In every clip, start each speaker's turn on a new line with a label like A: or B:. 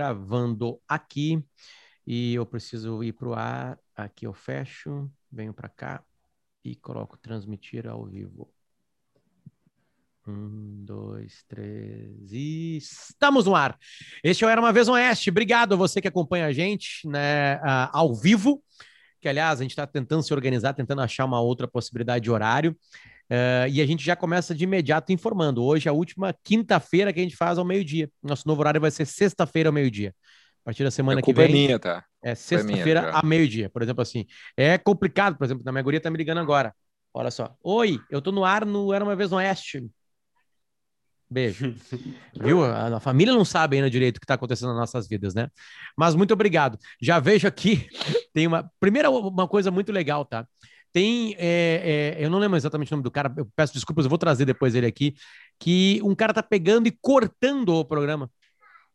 A: gravando aqui e eu preciso ir para o ar. Aqui eu fecho, venho para cá e coloco transmitir ao vivo. Um, dois, três e estamos no ar. Este é Era Uma Vez Oeste. Obrigado a você que acompanha a gente né, ao vivo. Que, aliás, a gente está tentando se organizar, tentando achar uma outra possibilidade de horário. Uh, e a gente já começa de imediato informando. Hoje é a última quinta-feira que a gente faz ao meio-dia. Nosso novo horário vai ser sexta-feira ao meio-dia. A partir da semana que vem.
B: É minha, tá?
A: É sexta-feira a meio-dia, por exemplo, assim. É complicado, por exemplo, na minha guria tá me ligando agora. Olha só. Oi, eu tô no ar no Era uma Vez no Oeste. Beijo. Viu? A, a, família não sabe ainda direito o que está acontecendo nas nossas vidas, né? Mas muito obrigado. Já vejo aqui, tem uma. Primeira, uma coisa muito legal, tá? Tem. É, é, eu não lembro exatamente o nome do cara, eu peço desculpas, eu vou trazer depois ele aqui. Que um cara tá pegando e cortando o programa.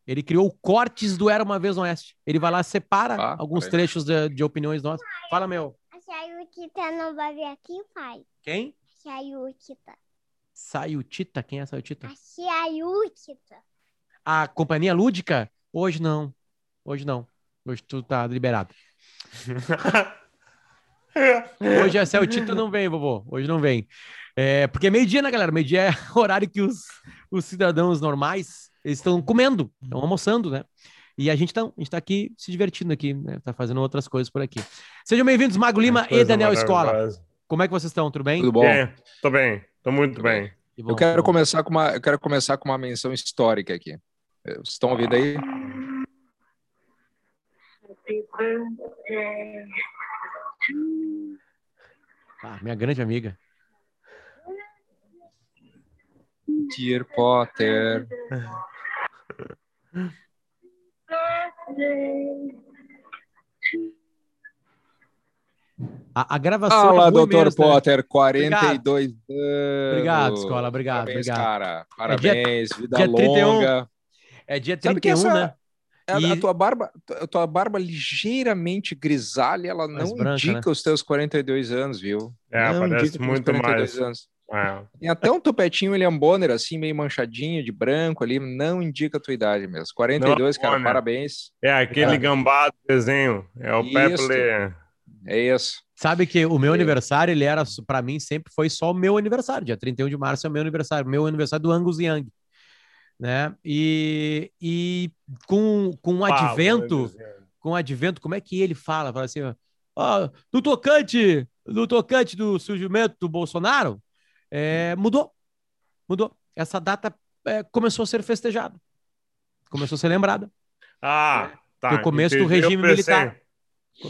A: Ele criou cortes do Era uma Vez no Oeste. Ele vai lá, separa ah, alguns trechos de, de, opiniões nossas. Fala, meu.
C: A Sayutita não vai vir aqui, pai?
A: Quem?
C: Sayutita.
A: Sayutita? Quem é a Sayutita?
C: A Sayutita.
A: A companhia lúdica? Hoje não. Hoje não. Hoje tu tá liberado. Hoje a Sayutita não vem, vovô. Hoje não vem. É, porque é meio-dia, né, galera? Meio-dia é o horário que os, os cidadãos normais estão comendo, estão almoçando, né? E a gente está tá aqui se divertindo aqui, né? Tá fazendo outras coisas por aqui. Sejam bem-vindos, Mago Lima e Daniel Escola. Como é que vocês estão? Tudo bem?
B: Tudo bom?
D: Bem, tô bem. Tô muito bem.
B: bem. eu quero começar com uma, eu quero começar com uma menção histórica aqui. Vocês estão ouvindo aí?
A: Ah, minha grande amiga.
B: Dear Potter.
A: A, a gravação.
B: Fala, é Dr. Né? Potter, 42
A: obrigado. anos. Obrigado, escola, obrigado.
B: Parabéns,
A: obrigado.
B: cara. Parabéns, é dia,
A: vida dia
B: longa.
A: É dia 31, essa, né?
B: A, e... a, tua barba, a tua barba ligeiramente grisalha, ela mais não branca, indica né? os teus 42 anos, viu?
D: É,
B: não
D: parece muito mais. Anos.
B: É. Tem até um topetinho William Bonner, assim, meio manchadinho, de branco ali, não indica a tua idade mesmo. 42, não, cara, Bonner. parabéns.
D: É, aquele é. gambá do desenho. É o Pepe.
B: É isso.
A: Sabe que o meu é. aniversário, ele era, para mim, sempre foi só o meu aniversário. Dia 31 de março é o meu aniversário. Meu aniversário do Angus Young. Né? E, e com, com o advento, com o advento, como é que ele fala? Fala assim, ó, no tocante, no tocante do surgimento do Bolsonaro, é, mudou. Mudou. Essa data é, começou a ser festejada. Começou a ser lembrada.
D: Ah, tá.
A: O começo do regime militar.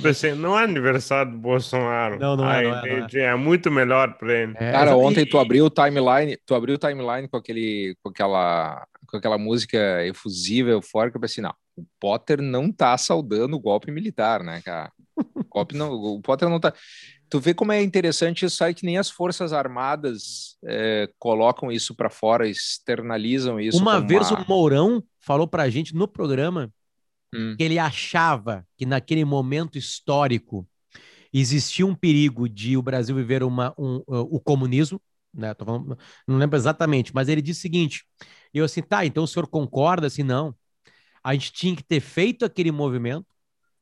D: Pensei, não é aniversário do Bolsonaro.
A: Não, não, é, não, é, não
D: é, é. muito melhor para ele.
B: É, Cara, ontem tu abriu o timeline, tu abriu o timeline com aquele, com aquela, com aquela música efusiva, eufórica, eu pensei, não, o Potter não tá saudando o golpe militar, né, cara? O, golpe não, o Potter não tá. Tu vê como é interessante isso aí que nem as forças armadas é, colocam isso para fora, externalizam isso.
A: Uma vez uma... o Mourão falou para a gente no programa hum. que ele achava que naquele momento histórico existia um perigo de o Brasil viver uma, um, uh, o comunismo, né? Falando, não lembro exatamente, mas ele disse o seguinte: eu assim, tá, então o senhor concorda assim? Não. A gente tinha que ter feito aquele movimento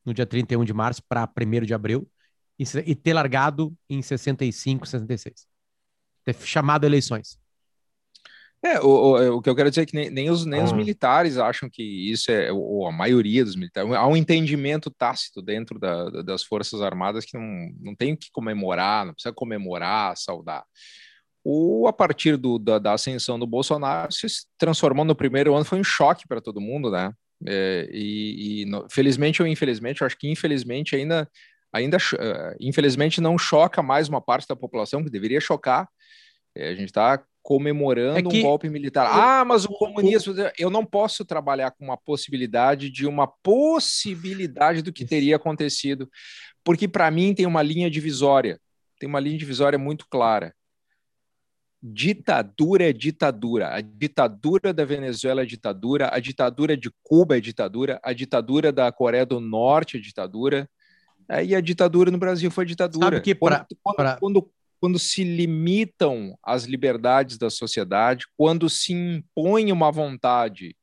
A: no dia 31 de março para 1 de abril e ter largado em 65, 66. Ter chamado eleições.
B: É, o, o, o que eu quero dizer é que nem, nem, os, nem ah. os militares acham que isso é, ou a maioria dos militares, há um entendimento tácito dentro da, das Forças Armadas que não, não tem que comemorar, não precisa comemorar, saudar. O, a partir do, da, da ascensão do Bolsonaro, se transformou no primeiro ano, foi um choque para todo mundo, né? É, e, e no, felizmente ou infelizmente, eu acho que infelizmente ainda ainda, uh, infelizmente, não choca mais uma parte da população, que deveria chocar. É, a gente está comemorando é que... um golpe militar. Ah, mas o comunismo. Eu não posso trabalhar com uma possibilidade de uma possibilidade do que teria acontecido, porque para mim tem uma linha divisória. Tem uma linha divisória muito clara. Ditadura é ditadura. A ditadura da Venezuela é ditadura, a ditadura de Cuba é ditadura, a ditadura da Coreia do Norte é ditadura, e a ditadura no Brasil foi ditadura.
A: Sabe que pra,
B: quando, pra... quando, quando, se limitam as liberdades da sociedade, quando se impõe uma vontade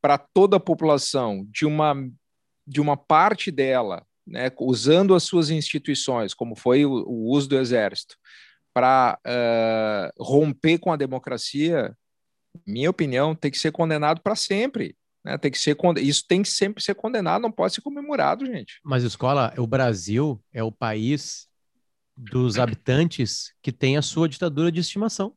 B: para toda a população de uma, de uma parte dela, né, usando as suas instituições, como foi o, o uso do exército, para uh, romper com a democracia, minha opinião, tem que ser condenado para sempre. Né? Tem que ser isso tem que sempre ser condenado, não pode ser comemorado, gente.
A: Mas escola, o Brasil é o país dos habitantes que tem a sua ditadura de estimação.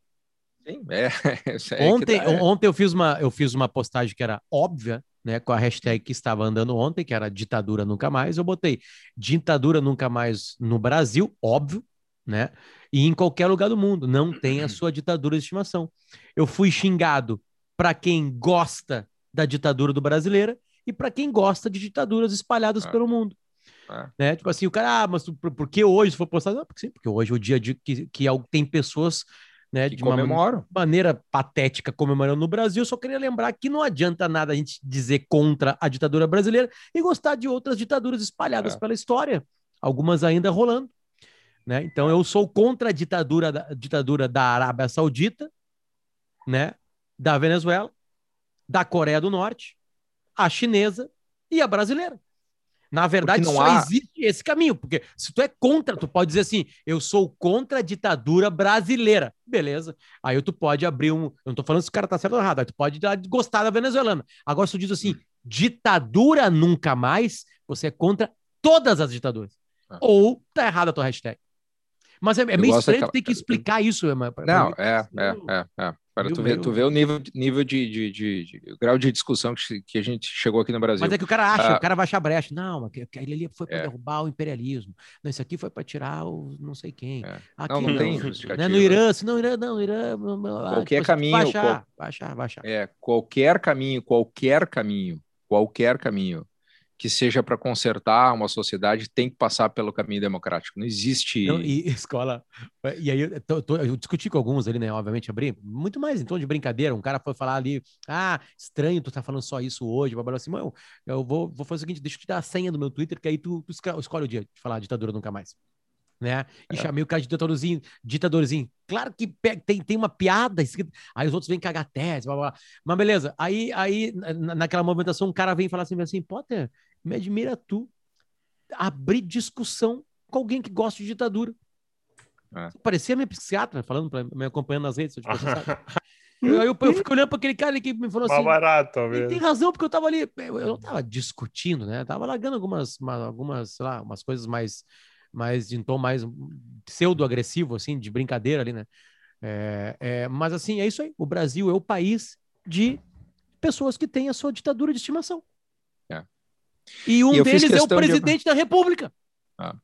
B: Sim, é.
A: é ontem, é. ontem eu fiz uma eu fiz uma postagem que era óbvia, né, com a hashtag que estava andando ontem, que era ditadura nunca mais. Eu botei ditadura nunca mais no Brasil, óbvio, né? E em qualquer lugar do mundo não tem a sua ditadura de estimação. Eu fui xingado para quem gosta da ditadura do brasileira e para quem gosta de ditaduras espalhadas é. pelo mundo. É. Né? Tipo assim, o cara, ah, mas por, por que hoje foi postado? Não, porque, sim, porque hoje é o dia de que, que tem pessoas né, de uma maneira patética comemorando no Brasil. Eu só queria lembrar que não adianta nada a gente dizer contra a ditadura brasileira e gostar de outras ditaduras espalhadas é. pela história, algumas ainda rolando. Né? Então eu sou contra a ditadura da, ditadura da Arábia Saudita, né? da Venezuela, da Coreia do Norte, a chinesa e a brasileira. Na verdade, só há... existe esse caminho, porque se tu é contra, tu pode dizer assim, eu sou contra a ditadura brasileira. Beleza. Aí tu pode abrir um. Eu não tô falando se o cara tá certo ou errado, aí tu pode gostar da venezuelana. Agora, se tu diz assim, ditadura nunca mais, você é contra todas as ditaduras. Ah. Ou tá errada a tua hashtag. Mas é, é meio estranho daquela... ter que explicar isso.
B: Pra, não, é, é, é, é. Para tu ver, tu vê o nível, nível de, de, de, de, grau de discussão que, que a gente chegou aqui no Brasil.
A: Mas é que o cara acha, ah, o cara vai achar brecha. Não, aquele ali foi para é. derrubar o imperialismo. Não, isso aqui foi para tirar o não sei quem. É.
B: Aqui, não, não, não, tem
A: né? No Irã, se não, Irã, não, Irã.
B: Qualquer caminho. Vai
A: achar, qual, vai achar.
B: É, qualquer caminho, qualquer caminho, qualquer caminho que seja para consertar uma sociedade tem que passar pelo caminho democrático. Não existe. Não,
A: e escola. E aí eu, tô, tô, eu, discuti com alguns ali, né? Obviamente, abri muito mais em tom de brincadeira. Um cara foi falar ali: ah, estranho tu tá falando só isso hoje. Blá, blá, assim, eu, eu vou, vou fazer o seguinte: deixa eu te dar a senha do meu Twitter, que aí tu, tu escolhe o dia de falar ditadura nunca mais. Né? E é. chamei o cara de ditadorzinho, ditadorzinho. Claro que tem, tem uma piada escrita. Aí os outros vêm cagar tese, blá, blá. Mas beleza. Aí, aí naquela movimentação, um cara vem falar assim, assim, Potter, me admira tu abrir discussão com alguém que gosta de ditadura. É. Parecia minha psiquiatra falando, pra, me acompanhando nas redes. Tipo, eu, eu, eu fico olhando para aquele cara que me falou assim.
D: barato,
A: ele tem razão, porque eu tava ali, eu, eu não tava discutindo, né? Eu tava largando algumas, uma, algumas, sei lá, umas coisas mais, mais de um tom mais pseudo-agressivo, assim, de brincadeira ali, né? É, é, mas assim, é isso aí. O Brasil é o país de pessoas que têm a sua ditadura de estimação. E um e deles é o presidente de... da República.
B: Ah.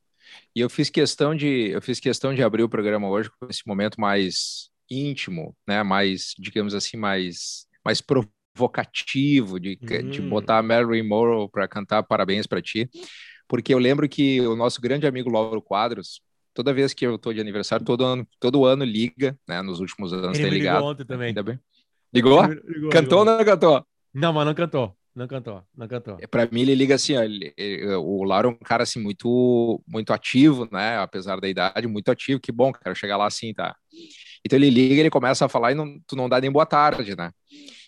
B: E eu fiz questão de eu fiz questão de abrir o programa hoje com esse momento mais íntimo, né? Mais, digamos assim, mais mais provocativo de, hum. de botar a Marilyn Monroe para cantar parabéns para ti, porque eu lembro que o nosso grande amigo Lauro Quadros toda vez que eu tô de aniversário, todo ano, todo ano liga, né? Nos últimos anos
A: Ele
B: tem ligado.
A: Ligou ontem também.
B: Ainda bem. Ligou? ligou cantou ligou. ou não cantou?
A: Não, mas não cantou. Não cantou, não cantou.
B: É, Para mim, ele liga assim, ó, ele, ele, o Lauro é um cara assim muito, muito ativo, né? Apesar da idade, muito ativo. Que bom, quero chegar lá assim, tá? Então ele liga, ele começa a falar e não, tu não dá nem boa tarde, né?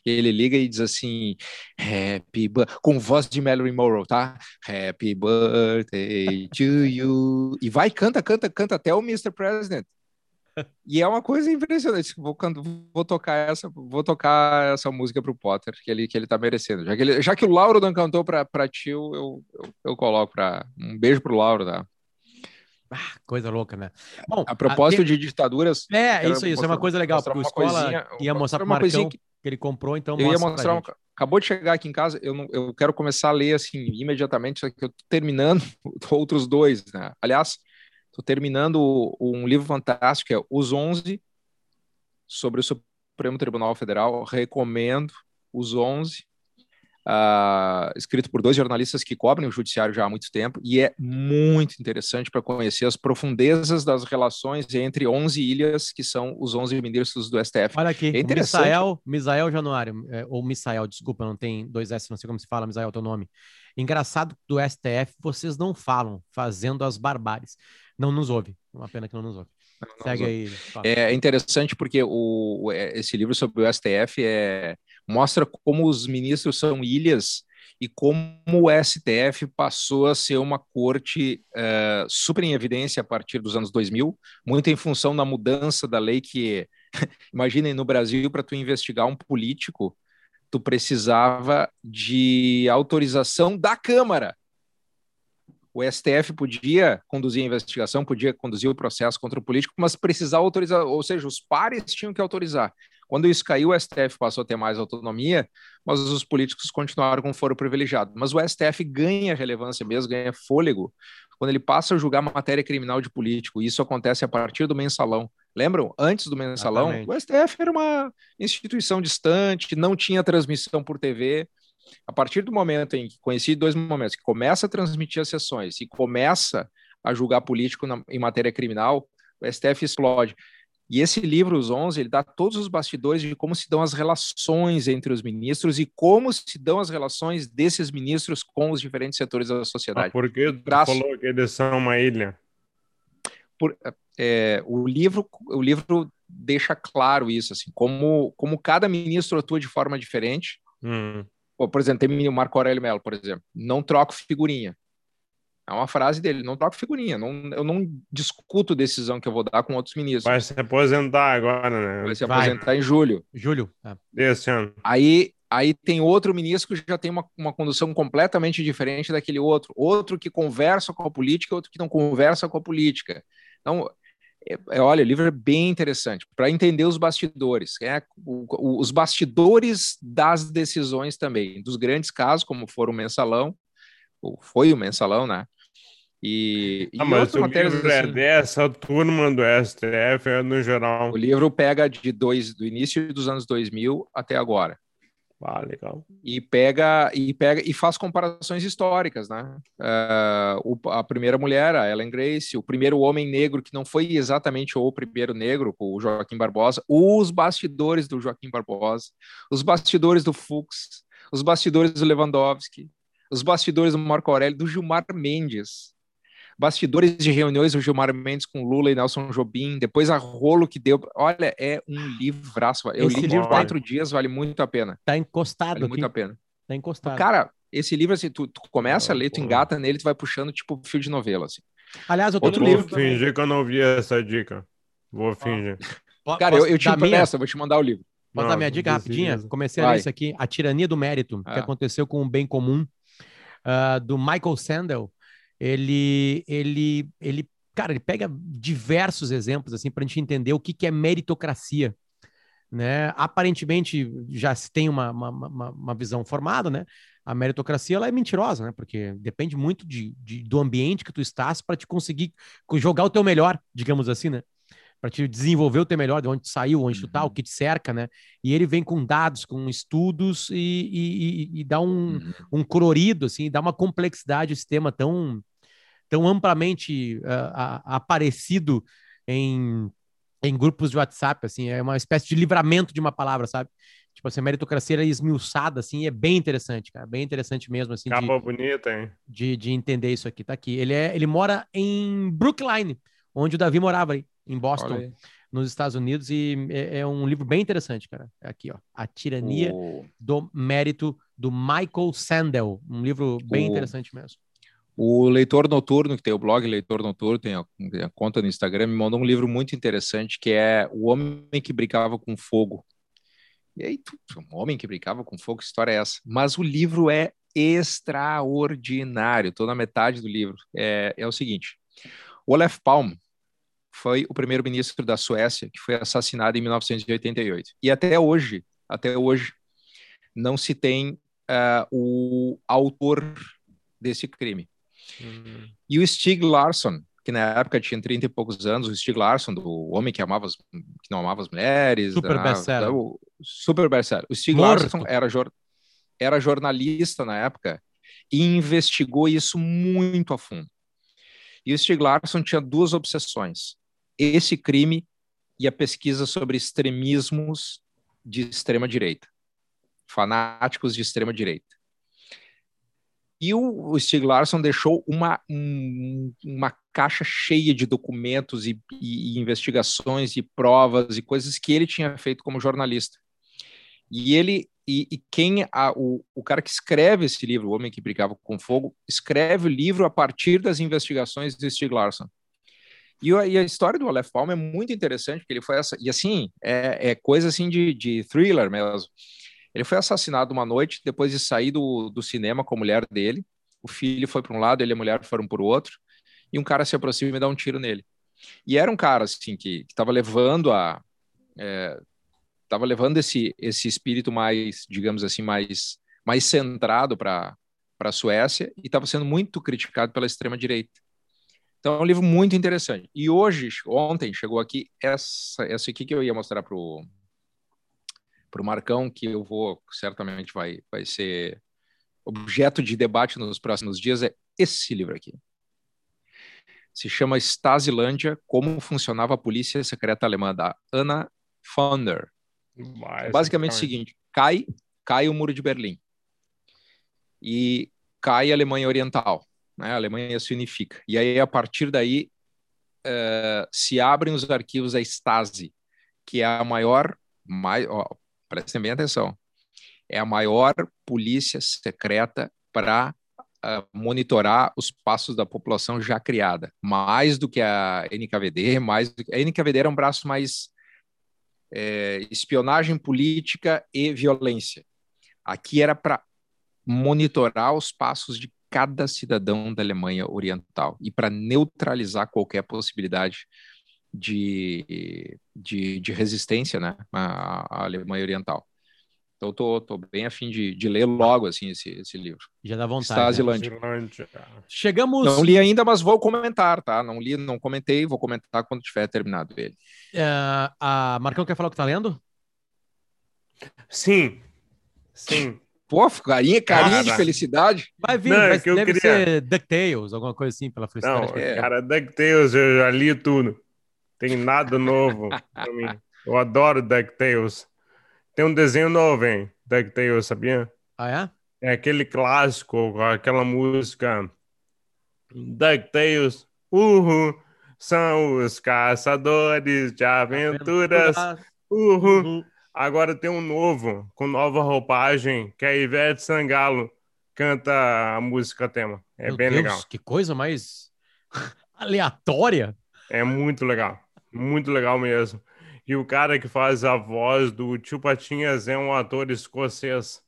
B: Ele liga e diz assim, Happy com voz de Mallory Morrow, tá? Happy birthday to you. E vai, canta, canta, canta até o Mr. President. E é uma coisa impressionante. Vou, vou tocar essa, vou tocar essa música pro Potter, que ele, que ele tá merecendo. Já que, ele, já que o Lauro não cantou pra, pra tio, eu, eu, eu coloco pra. Um beijo pro Lauro, tá?
A: Ah, coisa louca, né?
B: Bom, a propósito a, de ditaduras.
A: É, isso, isso é uma coisa legal, porque o Escola ia mostrar pro Marcão que... que ele comprou, então.
B: Eu ia mostrar. Um, acabou de chegar aqui em casa, eu, não, eu quero começar a ler assim imediatamente, só que eu tô terminando outros dois, né? Aliás, Estou terminando um livro fantástico, é Os 11, sobre o Supremo Tribunal Federal. Recomendo Os 11, uh, escrito por dois jornalistas que cobrem o judiciário já há muito tempo, e é muito interessante para conhecer as profundezas das relações entre 11 ilhas, que são os 11 ministros do STF.
A: Olha aqui, é interessante. Misael, Misael Januário, é, ou Misael, desculpa, não tem dois S, não sei como se fala, Misael, teu nome. Engraçado do STF, vocês não falam, fazendo as barbáries. Não nos ouve. Uma pena que não nos ouve. Não, Segue aí.
B: Fala. É interessante porque o, é, esse livro sobre o STF é mostra como os ministros são ilhas e como o STF passou a ser uma corte uh, super em evidência a partir dos anos 2000, muito em função da mudança da lei que, imaginem, no Brasil, para tu investigar um político, tu precisava de autorização da Câmara. O STF podia conduzir a investigação, podia conduzir o processo contra o político, mas precisava autorizar, ou seja, os pares tinham que autorizar. Quando isso caiu, o STF passou a ter mais autonomia, mas os políticos continuaram com foro privilegiado. Mas o STF ganha relevância mesmo, ganha fôlego, quando ele passa a julgar matéria criminal de político. Isso acontece a partir do mensalão. Lembram? Antes do mensalão, Exatamente. o STF era uma instituição distante, não tinha transmissão por TV. A partir do momento em que conheci dois momentos, que começa a transmitir as sessões e começa a julgar político na, em matéria criminal, o STF explode. E esse livro, Os 11, ele dá todos os bastidores de como se dão as relações entre os ministros e como se dão as relações desses ministros com os diferentes setores da sociedade. Ah,
D: por que tu falou que eles são uma ilha?
B: Por, é, o livro o livro deixa claro isso, assim, como, como cada ministro atua de forma diferente.
D: Hum.
B: Por exemplo, tem o Marco Aurélio Mello, por exemplo, não troco figurinha. É uma frase dele, não troco figurinha, não, eu não discuto decisão que eu vou dar com outros ministros.
D: Vai se aposentar agora, né?
B: Vai se aposentar Vai. em julho.
A: Julho. É.
D: Esse ano.
B: Aí, aí tem outro ministro que já tem uma, uma condução completamente diferente daquele outro. Outro que conversa com a política, outro que não conversa com a política. Então, é, é, olha, o livro é bem interessante para entender os bastidores, é, o, o, os bastidores das decisões também, dos grandes casos, como foram o mensalão, ou foi o mensalão, né? E,
D: ah, e mas o livro é assim, dessa turma do STF, é no geral.
B: O livro pega de dois, do início dos anos 2000 até agora.
D: Ah, legal.
B: E pega e pega e faz comparações históricas, né? Uh, o, a primeira mulher, a Ellen Grace, o primeiro homem negro que não foi exatamente o primeiro negro, o Joaquim Barbosa, os bastidores do Joaquim Barbosa, os bastidores do Fux, os bastidores do Lewandowski, os bastidores do Marco Aurélio, do Gilmar Mendes, bastidores de reuniões do Gilmar Mendes com Lula e Nelson Jobim, depois a rolo que deu. Olha, é um livraço. Eu esse li livro quatro dias, vale muito a pena.
A: Tá encostado
B: vale aqui. muito a pena.
A: Tá encostado.
B: Cara, esse livro, assim, tu, tu começa a ler, tu engata nele, tu vai puxando, tipo, fio de novela, assim.
A: Aliás, eu tô
D: Outro livro. Vou fingir que eu não vi essa dica. Vou fingir.
B: Cara, eu, eu te empresto, minha... vou te mandar o livro.
A: Posso dar minha dica rapidinha? Comecei a ler isso aqui, A Tirania do Mérito, que ah. aconteceu com o Bem Comum, uh, do Michael Sandel ele, ele, ele, cara, ele pega diversos exemplos assim para a gente entender o que, que é meritocracia. Né? Aparentemente já se tem uma, uma, uma, uma visão formada, né? A meritocracia ela é mentirosa, né? Porque depende muito de, de do ambiente que tu estás para te conseguir jogar o teu melhor, digamos assim, né? Para te desenvolver o teu melhor, de onde tu saiu, onde tu tá, o uhum. que te cerca, né? E ele vem com dados, com estudos e, e, e, e dá um, uhum. um colorido, assim, dá uma complexidade esse tema tão tão amplamente uh, aparecido em, em grupos de WhatsApp, assim, é uma espécie de livramento de uma palavra, sabe? Tipo assim, a meritocracia é esmiuçada, assim, é bem interessante, cara, bem interessante mesmo, assim.
D: Capa de, bonita, hein?
A: De, de entender isso aqui, tá aqui. Ele, é, ele mora em Brookline, onde o Davi morava aí, em Boston, nos Estados Unidos, e é, é, um livro bem interessante, cara. É aqui, ó, A Tirania oh. do Mérito, do Michael Sandel, um livro bem oh. interessante mesmo.
B: O Leitor Noturno, que tem o blog Leitor Noturno, tem a, tem a, conta no Instagram, me mandou um livro muito interessante que é O Homem que Brincava com Fogo. E aí, um homem que brincava com fogo, que história é essa? Mas o livro é extraordinário, estou na metade do livro. É, é o seguinte: o Olaf Palme foi o primeiro-ministro da Suécia que foi assassinado em 1988. E até hoje, até hoje, não se tem uh, o autor desse crime. Uhum. E o Stig Larsson, que na época tinha 30 e poucos anos, o Stig Larsson, do homem que amava as, que não amava as mulheres,
A: super best-seller.
B: Super best-seller. O Stig Morto. Larsson era, jor, era jornalista na época e investigou isso muito a fundo. E o Stig Larsson tinha duas obsessões: esse crime e a pesquisa sobre extremismos de extrema direita, fanáticos de extrema direita. E o, Stig Larsson deixou uma, um, uma caixa cheia de documentos e, e, e, investigações e provas e coisas que ele tinha feito como jornalista. E ele e, e quem a, o, o cara que escreve esse livro, O Homem que Brigava com Fogo, escreve o livro a partir das investigações de Stieg Larsson. E, e a história do Aleph Palm é muito interessante, porque ele foi essa e assim é, é coisa assim de, de thriller mesmo. Ele foi assassinado uma noite depois de sair do, do cinema com a mulher dele. O filho foi para um lado, ele e a mulher foram para o outro, e um cara se aproxima e dá um tiro nele. E era um cara assim que estava levando a é, estava levando esse esse espírito mais, digamos assim, mais mais centrado para a Suécia e estava sendo muito criticado pela extrema direita. Então é um livro muito interessante. E hoje, ontem chegou aqui essa essa aqui que eu ia mostrar para o para o Marcão, que eu vou certamente vai vai ser objeto de debate nos próximos dias é esse livro aqui. Se chama Stasilândia, Como Funcionava a Polícia Secreta Alemã, da Anna Fonder. Mas, Basicamente é o seguinte: cai, cai o muro de Berlim e cai a Alemanha Oriental, né? A Alemanha se unifica. E aí a partir daí uh, se abrem os arquivos da Stasi, que é a maior, mai, ó, prestem bem atenção, é a maior polícia secreta para uh, monitorar os passos da população já criada, mais do que a NKVD, mais do a NKVD era um braço mais é, espionagem política e violência. Aqui era para monitorar os passos de cada cidadão da Alemanha Oriental e para neutralizar qualquer possibilidade de, de, de resistência né, à, à Alemanha Oriental. Então, tô, tô bem afim de, de ler logo assim esse, esse livro.
A: Já dá vontade.
B: Stazilândia.
A: Né? Chegamos.
B: Não li ainda, mas vou comentar, tá? Não li, não comentei, vou comentar quando tiver terminado ele.
A: Uh, a Marcão quer falar o que tá lendo?
D: Sim. Sim.
B: Pô, carinha, carinha de felicidade.
A: Vai vir, não, vai, que deve queria... ser DuckTales, alguma coisa assim, pela felicidade.
D: Não, é. cara, DuckTales eu já li tudo. Tem nada novo pra mim. Eu adoro DuckTales. Tem um desenho novo, hein? DuckTales, sabia?
A: Ah, é?
D: É aquele clássico, aquela música DuckTales, uhul, são os caçadores de aventuras, uhul. uhul. Agora tem um novo, com nova roupagem, que é a Ivete Sangalo canta a música tema. É Meu bem Deus, legal.
A: Que coisa mais aleatória.
D: É muito legal. Muito legal mesmo. E o cara que faz a voz do Tio Patinhas é um ator escocês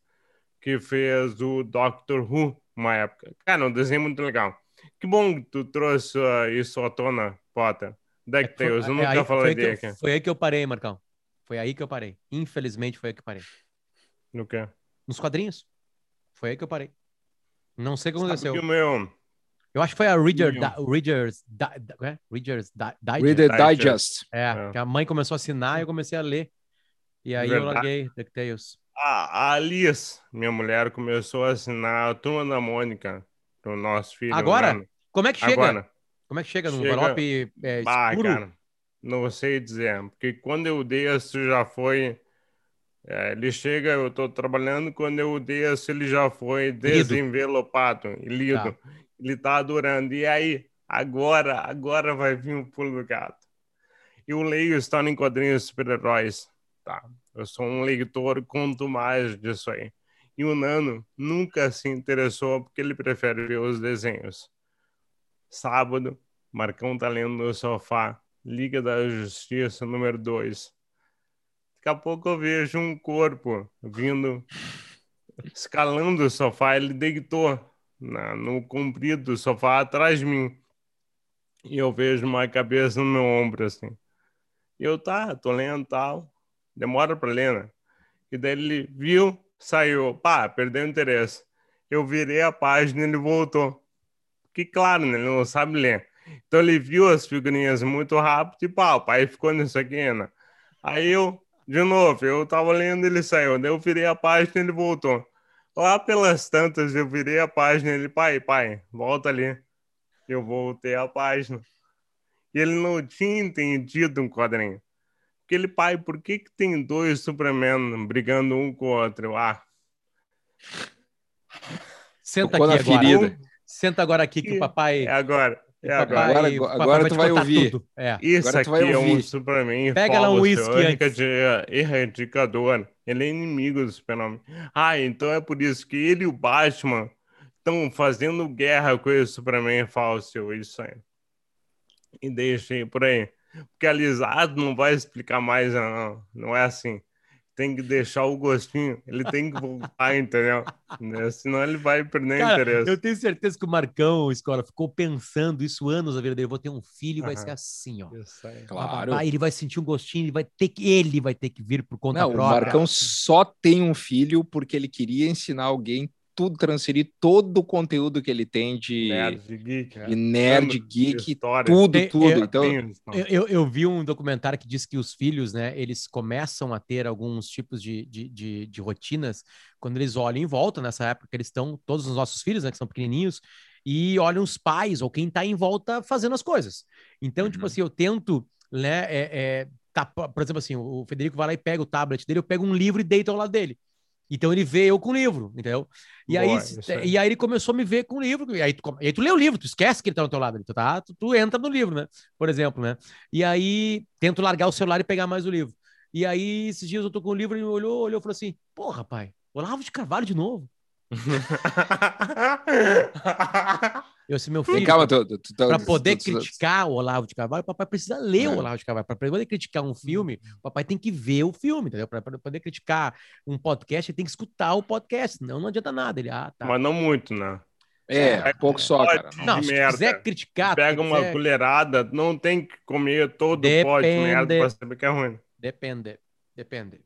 D: que fez o Doctor Who uma época. Cara, um desenho muito legal. Que bom que tu trouxe uh, isso à tona, Potter. DuckTales, é, eu nunca é, falei dele.
A: Foi aí que eu parei, Marcão. Foi aí que eu parei. Infelizmente foi aí que eu parei.
D: No quê?
A: Nos quadrinhos. Foi aí que eu parei. Não sei o que aconteceu.
D: Que o meu,
A: eu acho que foi a Reader, da, Readers, da, é? Readers Digest.
B: Reader Digest.
A: É, é, que a mãe começou a assinar e eu comecei a ler. E aí Verdade. eu larguei DuckTales.
D: Ah, a Alice, minha mulher, começou a assinar a Turma da Mônica pro nosso filho.
A: Agora? Mano. Como é que chega? Agora. Como é que chega? No chega... envelope é, bah, escuro? Cara,
D: não sei dizer, porque quando eu dei isso já foi... É, ele chega, eu estou trabalhando, quando eu dei isso ele já foi desenvelopado e lido. Tá. Ele tá adorando. E aí, agora, agora vai vir o pulo do gato. Eu leio história em quadrinhos super-heróis. Tá. Eu sou um leitor, conto mais disso aí. E o Nano nunca se interessou porque ele prefere ver os desenhos. Sábado, Marcão tá lendo no sofá, Liga da Justiça número 2. Daqui a pouco eu vejo um corpo vindo, escalando o sofá, ele deitou na, no comprido do sofá atrás de mim. E eu vejo uma cabeça no meu ombro, assim. E eu, tá, tô lendo tal. Demora pra ler, né? E daí ele viu, saiu. Pá, perdeu o interesse. Eu virei a página e ele voltou. Que claro, né? Ele não sabe ler. Então ele viu as figurinhas muito rápido e pá, o pai ficou nisso aqui, né? Aí eu, de novo, eu tava lendo ele saiu. Daí eu virei a página e ele voltou. Lá pelas tantas, eu virei a página. Ele, pai, pai, volta ali. Eu voltei a página. E ele não tinha entendido um quadrinho. Aquele pai, por que, que tem dois Superman brigando um com o outro? Ah.
A: Senta aqui agora. Ferida. Senta agora aqui que o papai.
D: É agora. É,
A: Papai-
B: agora- agora
A: te
B: tu vai ouvir.
A: tudo. É.
D: Isso
B: Agora tu vai
D: aqui é um. Superman
A: Pega lá um whisky
D: é
A: antes.
D: erradi- erradicador. Ele é inimigo do Super-Homem. Ah, então é por isso que ele e o Batman estão fazendo guerra com esse Superman falso. Isso aí. E deixei por aí. Porque alisado não vai explicar mais, não. Não é assim. Tem que deixar o gostinho. Ele tem que voltar, entendeu? Né? Senão ele vai perder
A: Cara,
D: interesse.
A: eu tenho certeza que o Marcão, escola, ficou pensando isso anos na vida dele. Vou ter um filho e vai ser assim, ó.
D: Isso aí.
B: Claro.
A: Vai, ele vai sentir um gostinho, ele vai ter que, ele vai ter que vir por conta
B: Não, o
A: própria.
B: Marcão só tem um filho porque ele queria ensinar alguém tudo, transferir todo o conteúdo que ele tem de
D: Nerd, geek.
B: de nerd, geek,
D: história.
B: tudo,
A: Tem-
B: tudo.
A: eu-
B: Então,
D: Quadrinhos, não.
A: Eu, eu, eu vi um documentário que diz que os filhos, né, eles começam a ter alguns tipos de, de, de, de rotinas quando eles olham em volta, nessa época que eles estão, todos os nossos filhos, né, que são pequenininhos, e olham os pais ou quem tá em volta fazendo as coisas. Então, tipo
B: Uhum.
A: assim, eu tento, né, é, é, tá, por exemplo assim, o Federico vai lá e pega o tablet dele, eu pego um livro e deito ao lado dele. Então ele vê eu com o livro, entendeu? E, aí,
D: Boa, isso aí.
A: e aí ele começou a me ver com o livro, e aí, tu, e aí tu lê o livro, tu esquece que ele tá no teu lado, tu, tá, tu, tu entra no livro, né? Por exemplo, né? E aí tento largar o celular e pegar mais o livro. E aí, esses dias eu tô com o livro, ele olhou, olhou e falou assim: Porra, pai, Olavo de Carvalho de novo. Eu assim, meu filho,
B: calma, tu, tu, tu,
A: para
B: tu-
A: poder
B: tu- tu-
A: criticar o Olavo de Carvalho, o papai precisa ler o
B: É.
A: Olavo de Carvalho. Para poder criticar um filme, o papai tem que ver o filme, entendeu? Para poder criticar um podcast, ele tem que escutar o podcast, senão não adianta nada. Ele, ah, tá.
D: Mas não muito, né?
B: É, pouco só, cara.
D: Pode.
B: Não.
A: Não, se
D: merda.
A: quiser criticar,
D: Pega
A: se
D: uma
A: quiser-
D: colherada, não tem que comer todo o pote de merda pra saber que é ruim.
A: Depende, depende.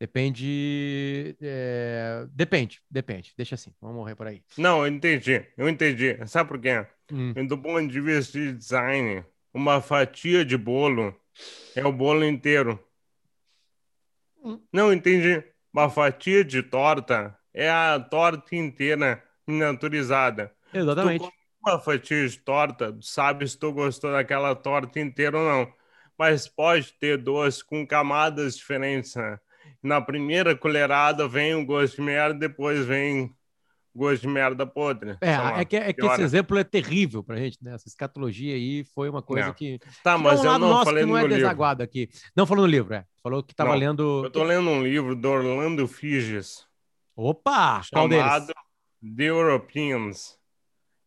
A: Depende. é, Depende, depende. Deixa assim, vamos morrer por aí.
D: Não, eu entendi, eu entendi. Sabe por quê?
A: Hum.
D: Do ponto de vista de design, uma fatia de bolo é o bolo inteiro.
A: Hum.
D: Não, entendi. Uma fatia de torta é a torta inteira miniaturizada.
A: Exatamente.
D: Tu uma fatia de torta, sabe se tu gostou daquela torta inteira ou não. Mas pode ter doce com camadas diferentes, né? Na primeira colherada vem o gosto de merda, depois vem o gosto de merda podre.
A: É,
D: lá,
A: é que, é que esse exemplo é terrível pra gente, né? Essa escatologia aí foi uma coisa
D: Não.
A: que.
D: Tá, mas
A: é
D: eu não falei
A: que
D: no
A: não é
D: livro.
A: desaguado aqui. Não falou no livro, é. Falou que tava
D: Não,
A: lendo.
D: Eu tô lendo um livro do Orlando Figes,
A: Opa! Qual deles?
D: chamado The Europeans.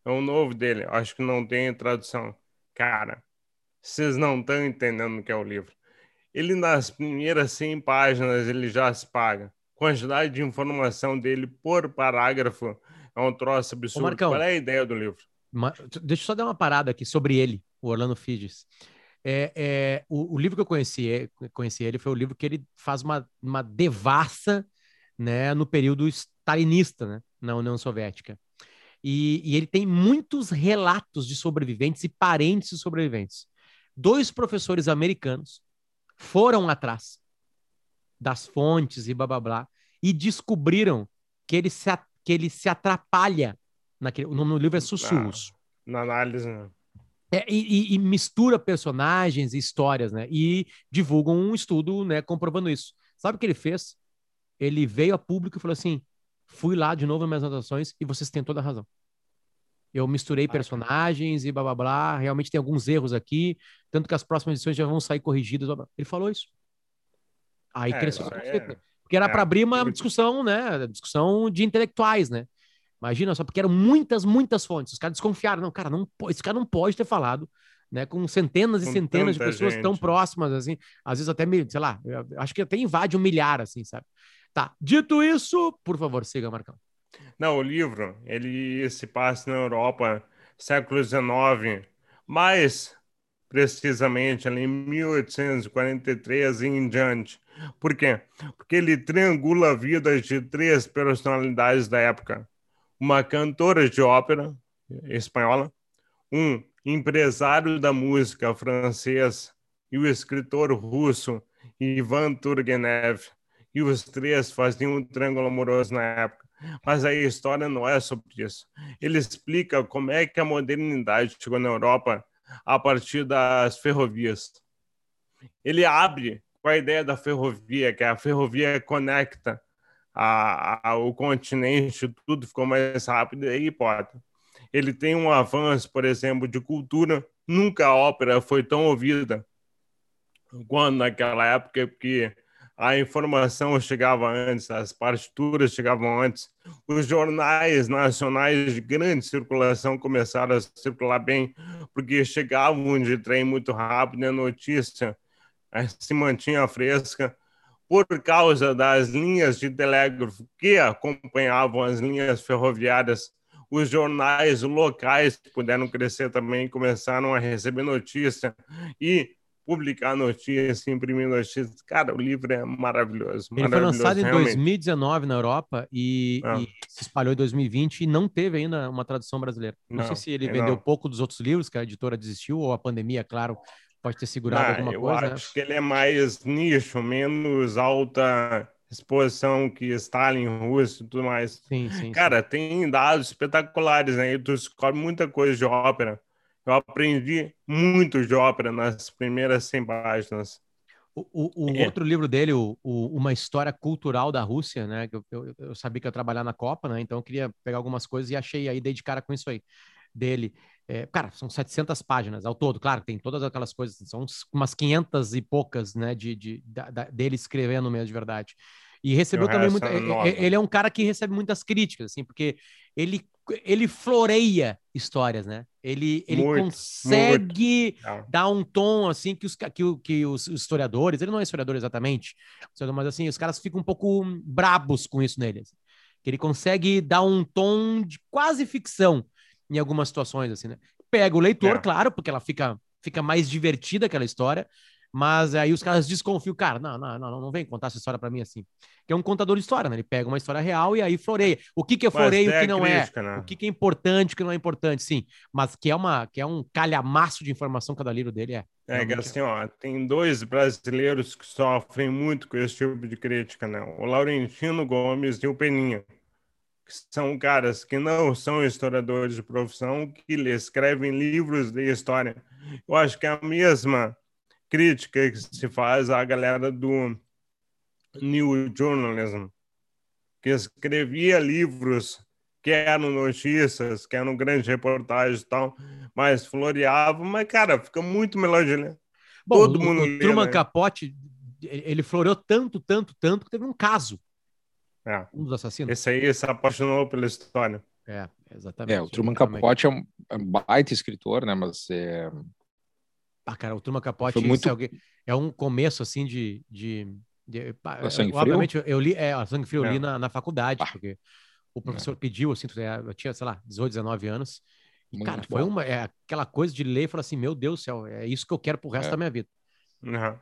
D: É o novo dele, acho que não tem tradução. Cara, vocês não estão entendendo o que é o livro. Ele, nas primeiras 100 páginas, ele já se paga. Quantidade de informação dele por parágrafo é um troço absurdo.
A: Marcão.
D: Qual é a ideia do livro?
A: Deixa eu só dar uma parada aqui sobre ele, o Orlando Figes. É, é, o, o livro que eu conheci, é- conheci ele foi o livro que ele faz uma, uma devassa né, no período stalinista né, na União Soviética. E, e ele tem muitos relatos de sobreviventes e parentes de sobreviventes. Dois professores americanos foram atrás das fontes e blá blá blá e descobriram que ele se, que ele se atrapalha naquele. O nome do livro é Sussurros.
D: Na análise, né?
A: É, e, e- mistura personagens e histórias, né? E divulga um estudo, né, comprovando isso. Sabe o que ele fez? Ele veio a público e falou assim: fui lá de novo nas minhas anotações e vocês têm toda a razão. Eu misturei personagens e blá blá blá. Realmente tem alguns erros aqui, tanto que as próximas edições já vão sair corrigidas. blá, blá. Ele falou isso. Aí
D: É,
A: cresceu
D: é-?
A: Porque era
D: é,
A: para abrir uma discussão, né? Discussão de intelectuais, né? Imagina só, porque eram muitas, muitas fontes. Os caras desconfiaram. Não, cara, não, esse cara não pode ter falado, né? Com centenas e
D: Com
A: centenas de pessoas tão
D: gente.
A: próximas, assim. Às vezes até, sei lá, acho que até invade um milhar, assim, sabe? Tá. Dito isso, por favor, siga, Marcão.
D: Não, o livro, ele se passa na Europa, século XIX, mais precisamente ali em 1843 e em diante. Por quê? Porque ele triangula a vida de três personalidades da época. Uma cantora de ópera espanhola, um empresário da música francês e o escritor russo Ivan Turgenev. E os três faziam um triângulo amoroso na época. Mas a história não é sobre isso. Ele explica como é que a modernidade chegou na Europa a partir das ferrovias. Ele abre com a ideia da ferrovia, que a ferrovia conecta a, a- o continente, tudo ficou mais rápido, e pode. ele tem um avanço, por exemplo, de cultura. Nunca a ópera foi tão ouvida quando naquela época, porque a informação chegava antes, as partituras chegavam antes, os jornais nacionais de grande circulação começaram a circular bem, porque chegavam de trem muito rápido a notícia eh, se mantinha fresca por causa das linhas de telégrafo que acompanhavam as linhas ferroviárias. Os jornais locais puderam crescer também, começaram a receber notícia e publicar notícias, imprimir notícias. Cara, o livro é maravilhoso.
A: Ele
D: maravilhoso,
A: foi lançado em
D: realmente.
A: 2019 na Europa e,
D: Ah.
A: e se espalhou em 2020 e não teve ainda uma tradução brasileira. Não, sei
D: Não,
A: se ele
D: não.
A: vendeu pouco dos outros livros, que a editora desistiu, ou a pandemia, claro, pode ter segurado
D: Ah,
A: alguma
D: eu
A: coisa. né?
D: acho que ele é mais nicho, menos alta exposição que Stalin, Rússia e tudo mais.
A: Sim, sim. sim.
D: Cara, tem dados espetaculares, né? E tu descobre muita coisa de ópera. Eu aprendi muito de ópera nas primeiras 100 páginas.
A: O, o- o
D: É.
A: outro livro dele, o, Uma História Cultural da Rússia, né? Eu, eu, eu sabia que ia trabalhar na Copa, né? Então eu queria pegar algumas coisas e achei aí, dei de cara com isso aí, dele. É, cara, são 700 páginas ao todo, claro, tem todas aquelas coisas, são umas 500 e poucas, né? De, de, da- da- dele escrevendo mesmo de verdade. E recebeu também muita.
D: é nova.
A: e- Ele é um cara que recebe muitas críticas, assim, porque ele, ele floreia histórias, né? Ele, ele
D: Muito,
A: consegue
D: Ah,
A: dá um tom assim que os, que, que os historiadores, ele não é historiador exatamente, mas assim, os caras ficam um pouco brabos com isso nele. assim. Que ele consegue dar um tom de quase ficção em algumas situações, assim, né? Pega o leitor,
D: É.
A: claro, porque ela fica, fica mais divertida aquela história, mas aí os caras desconfiam, cara, não, não, não, não vem contar essa história pra mim assim. Que é um contador de história, né? Ele pega uma história real e aí floreia. O que que é floreio e o
D: tem
A: que não
D: crítica,
A: é?
D: né?
A: O que que é importante e o que não é importante, sim. Mas que é, uma, que é um calhamaço de informação cada livro dele, é.
D: É que
A: Realmente
D: assim, ó, tem dois brasileiros que sofrem muito com esse tipo de crítica, né? O Laurentino Gomes e o Peninha, que são caras que não são historiadores de profissão, que escrevem livros de história. Eu acho que é a mesma crítica que se faz à galera do New Journalism, que escrevia livros que eram notícias, que eram grandes reportagens e tal, mas floreavam, mas, cara, fica muito melhor de ler.
A: Bom,
D: Todo
A: o,
D: mundo
A: o
D: lê,
A: Truman
D: né?
A: Capote, ele ele floreou tanto, tanto, tanto, que teve um caso,
D: É.
A: um dos assassinos.
D: Esse aí se apaixonou pela história.
A: É, exatamente.
B: É, o Truman
A: literalmente.
B: Capote é um, é um baita escritor, né? Mas é,
A: Ah, cara, o Truman Capote
B: Foi
A: isso
B: muito-
A: é, alguém- é um começo, assim, de... de, de pá,
B: A Sangue
A: eu- obviamente,
B: Frio?
A: eu li, é, a Sangue Frio eu li
D: É.
A: na, na faculdade,
B: Ah.
A: porque o professor pediu, assim, eu tinha, sei lá, 18, 19 anos, e,
B: Muito
A: cara, foi
B: bom.
A: uma, é, aquela coisa de ler e falar assim, meu Deus do céu, é isso que eu quero pro resto
B: É.
A: da minha vida.
D: Uhum.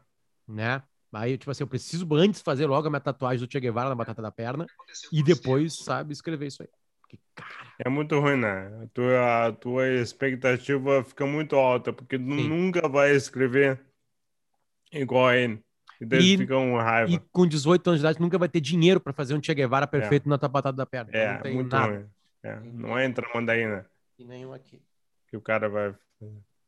A: né? Aí, tipo assim, eu preciso antes fazer logo a minha tatuagem do Che Guevara na batata da perna e depois, sabe, escrever isso aí. Porque, cara,
D: É muito ruim, né? A tua, a tua expectativa fica muito alta, porque tu nunca vai escrever igual a ele. E daí fica com raiva.
A: e com 18 anos de idade, nunca vai ter dinheiro para fazer um Che Guevara perfeito na tua batata da perna.
D: É,
A: não
D: muito
A: nada.
D: ruim. É, não entra mandaína
A: E nenhum aqui.
D: que o cara vai.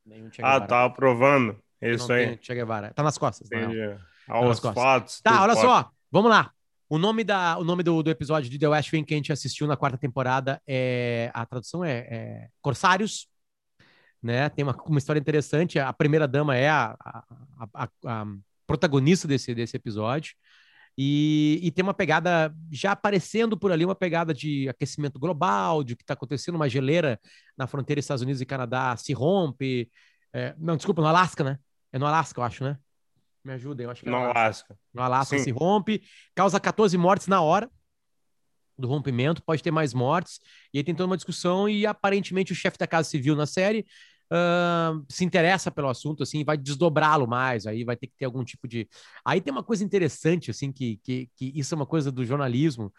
A: Nenhum Che
D: Ah, tá aprovando. É isso aí.
A: Che Guevara. Tá nas costas.
D: Entendi.
A: nas
D: Aos
A: costas.
D: fatos.
A: Tá, olha
D: pode.
A: só. Vamos lá. O nome, da, o nome do, do episódio de The West Wing que a gente assistiu na quarta temporada é. A tradução é, é Corsários. Né? Tem uma, uma história interessante. A primeira dama é a, a, a- a- protagonista desse, desse episódio. E, e tem uma pegada, já aparecendo por ali, uma pegada de aquecimento global, de o que está acontecendo, uma geleira na fronteira Estados Unidos e Canadá se rompe. É, não, desculpa, no Alasca, né? É no Alasca, eu acho, né? Me ajudem, eu acho que é
D: No Alasca.
A: no Alasca
D: Sim.
A: se rompe, causa 14 mortes na hora do rompimento, pode ter mais mortes, e aí tem toda uma discussão, e aparentemente o chefe da Casa Civil na série ah, se interessa pelo assunto, assim, vai desdobrá-lo mais, aí vai ter que ter algum tipo de... Aí tem uma coisa interessante, assim, que, que, que isso é uma coisa do jornalismo,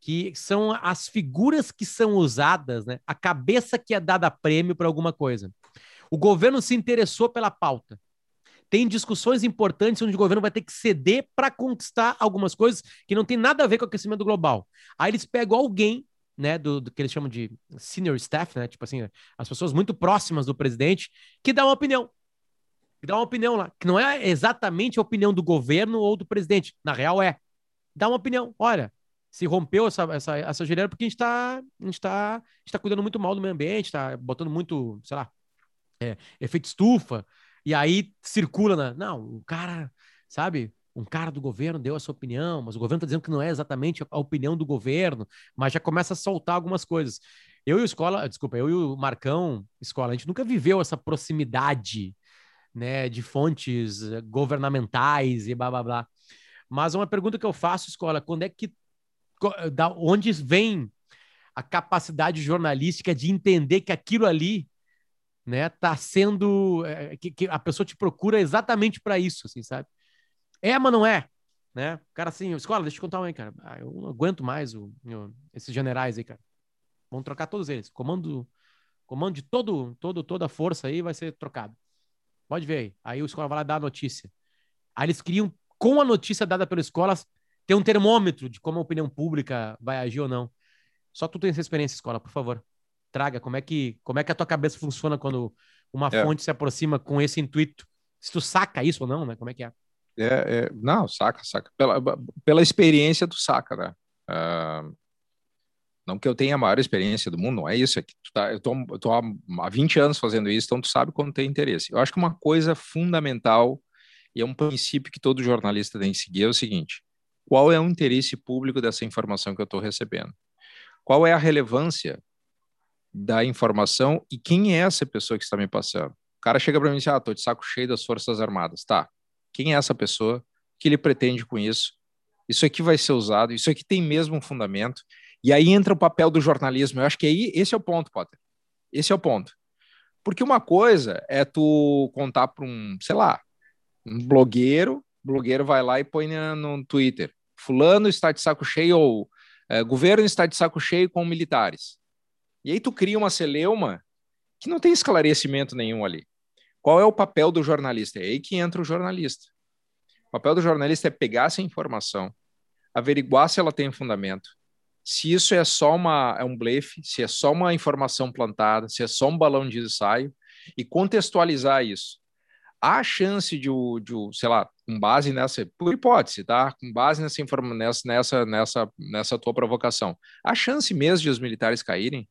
A: que são as figuras que são usadas, né? A cabeça que é dada prêmio para alguma coisa. O governo se interessou pela pauta tem discussões importantes onde o governo vai ter que ceder para conquistar algumas coisas que não tem nada a ver com o aquecimento global. Aí eles pegam alguém, né, do, do que eles chamam de senior staff, né, tipo assim, as pessoas muito próximas do presidente, que dá uma opinião. Que dá uma opinião lá, que não é exatamente a opinião do governo ou do presidente, na real é. Dá uma opinião. Olha, se rompeu essa, essa, essa geleira porque a gente está tá, gente tá cuidando muito mal do meio ambiente, está botando muito, sei lá, é, efeito estufa, e aí circula na. Não, o cara, sabe? Um cara do governo deu a sua opinião, mas o governo está dizendo que não é exatamente a opinião do governo, mas já começa a soltar algumas coisas. Eu e o Escola, desculpa, eu e o Marcão, Escola, a gente nunca viveu essa proximidade, né, de fontes eh, governamentais e blá blá blá. Mas uma pergunta que eu faço, Escola, quando é que da onde vem a capacidade jornalística de entender que aquilo ali né, tá sendo é, que, que, a pessoa te procura exatamente para isso, assim, sabe? É, mas não é, né? Cara, assim, escola, deixa eu contar um aí, cara. Ah, eu não aguento mais o, o, esses generais aí, cara. Vamos trocar todos eles. Comando, comando de todo, todo, toda a força aí vai ser trocado. Pode ver aí. Aí o escola vai lá dar a notícia. Aí eles criam, com a notícia dada pela escola, ter um termômetro de como a opinião pública vai agir ou não. Só tu tem essa experiência, escola, por favor traga, como é que, como é que a tua cabeça funciona quando uma é. fonte se aproxima com esse intuito? Se tu saca isso ou não, né? Como é que é?
B: É, é não, saca, saca. Pela, pela experiência, tu saca, né? Uh, não que eu tenha a maior experiência do mundo, não é isso. É que tá, eu, tô há 20 anos fazendo isso, então tu sabe quando tem interesse. Eu acho que uma coisa fundamental e é um princípio que todo jornalista tem que seguir é o seguinte: qual é o interesse público dessa informação que eu estou recebendo? Qual é a relevância da informação e quem é essa pessoa que está me passando. O cara chega para mim e diz: Ah, tô de saco cheio das Forças Armadas. Tá. Quem é essa pessoa? O que ele pretende com isso? Isso aqui vai ser usado, isso aqui tem mesmo um fundamento. E aí entra o papel do jornalismo. Eu acho que aí esse é o ponto, Potter. Esse é o ponto. Porque uma coisa é tu contar para um, sei lá, um blogueiro, blogueiro vai lá e põe no Twitter: Fulano está de saco cheio, ou é, governo está de saco cheio com militares. E aí tu cria uma celeuma que não tem esclarecimento nenhum ali. Qual é o papel do jornalista? É aí que entra o jornalista. O papel do jornalista é pegar essa informação, averiguar se ela tem fundamento, se isso é só uma, é um blefe, se é só uma informação plantada, se é só um balão de ensaio, e contextualizar isso. Há chance de, de sei lá, com base nessa, por hipótese, tá? Com base nessa, nessa, nessa, nessa, tua provocação, há chance mesmo de os militares caírem?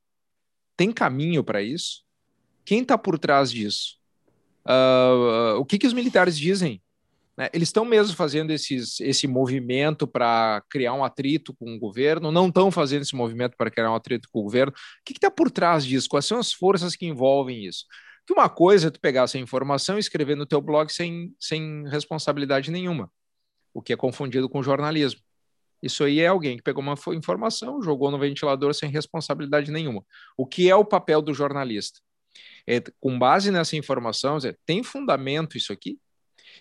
B: Tem caminho para isso? Quem está por trás disso? Uh, o que, que os militares dizem? Né? Eles estão mesmo fazendo esses, esse movimento para criar um atrito com o governo? Não estão fazendo esse movimento para criar um atrito com o governo? O que está por trás disso? Quais são as forças que envolvem isso? Que uma coisa é tu pegar essa informação e escrever no teu blog sem, sem responsabilidade nenhuma, o que é confundido com jornalismo. Isso aí é alguém que pegou uma informação, jogou no ventilador sem responsabilidade nenhuma. O que é o papel do jornalista? É, com base nessa informação, é, tem fundamento isso aqui?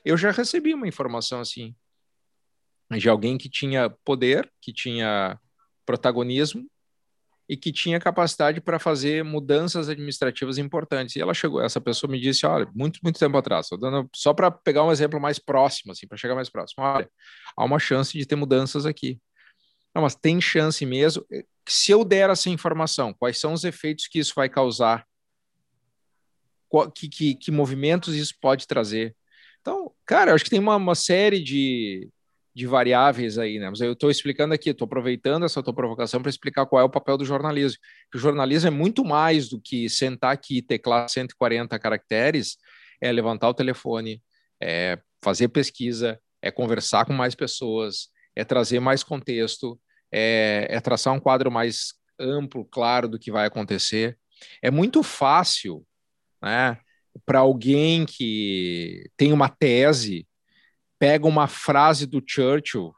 B: Eu já recebi uma informação assim, de alguém que tinha poder, que tinha protagonismo e que tinha capacidade para fazer mudanças administrativas importantes. E ela chegou, essa pessoa me disse, olha, muito, muito tempo atrás, dando, só para pegar um exemplo mais próximo, assim, para chegar mais próximo, olha, há uma chance de ter mudanças aqui. Não, mas tem chance mesmo. Se eu der essa informação, quais são os efeitos que isso vai causar? que, que, que movimentos isso pode trazer? Então, cara, acho que tem uma, uma série de, de variáveis aí, né? Mas eu estou explicando aqui, estou aproveitando essa tua provocação para explicar qual é o papel do jornalismo. o jornalismo é muito mais do que sentar aqui e teclar 140 caracteres, é levantar o telefone, é fazer pesquisa, é conversar com mais pessoas, é trazer mais contexto, é, é traçar um quadro mais amplo, claro do que vai acontecer. É muito fácil, né? Para alguém que tem uma tese pega uma frase do Churchill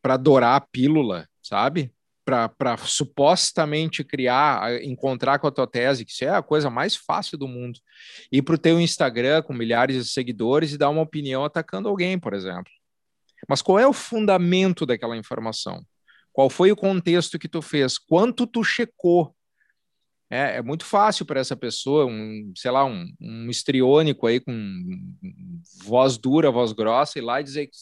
B: para adorar a pílula, sabe? Para supostamente criar, encontrar com a tua tese, que isso é a coisa mais fácil do mundo. Ir para o teu Instagram com milhares de seguidores e dar uma opinião atacando alguém, por exemplo. Mas qual é o fundamento daquela informação? Qual foi o contexto que tu fez? Quanto tu checou é, é muito fácil para essa pessoa, um, sei lá, um, um histriônico aí com voz dura, voz grossa, ir lá e dizer que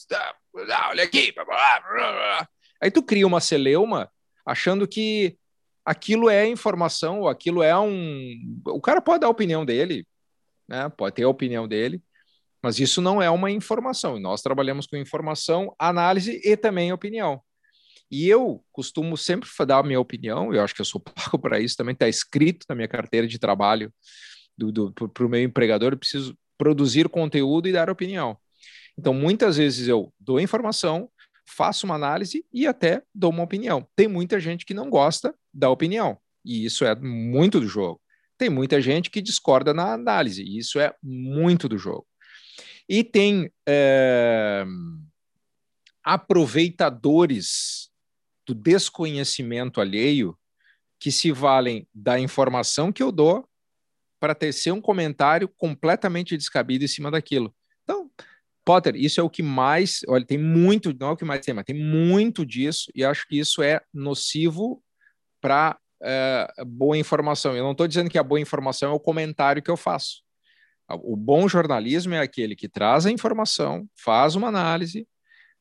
B: olha aqui, blá, blá, blá. aí tu cria uma celeuma achando que aquilo é informação, ou aquilo é um. O cara pode dar a opinião dele, né? Pode ter a opinião dele, mas isso não é uma informação. E nós trabalhamos com informação, análise e também opinião. E eu costumo sempre dar a minha opinião, eu acho que eu sou pago para isso, também está escrito na minha carteira de trabalho para o meu empregador, eu preciso produzir conteúdo e dar opinião. Então, muitas vezes eu dou informação, faço uma análise e até dou uma opinião. Tem muita gente que não gosta da opinião, e isso é muito do jogo. Tem muita gente que discorda na análise, e isso é muito do jogo. E tem é, aproveitadores do desconhecimento alheio que se valem da informação que eu dou para tecer um comentário completamente descabido em cima daquilo. Então, Potter, isso é o que mais, olha, tem muito, não é o que mais tem, mas tem muito disso, e acho que isso é nocivo para eh, boa informação. Eu não estou dizendo que a boa informação é o comentário que eu faço. O bom jornalismo é aquele que traz a informação, faz uma análise,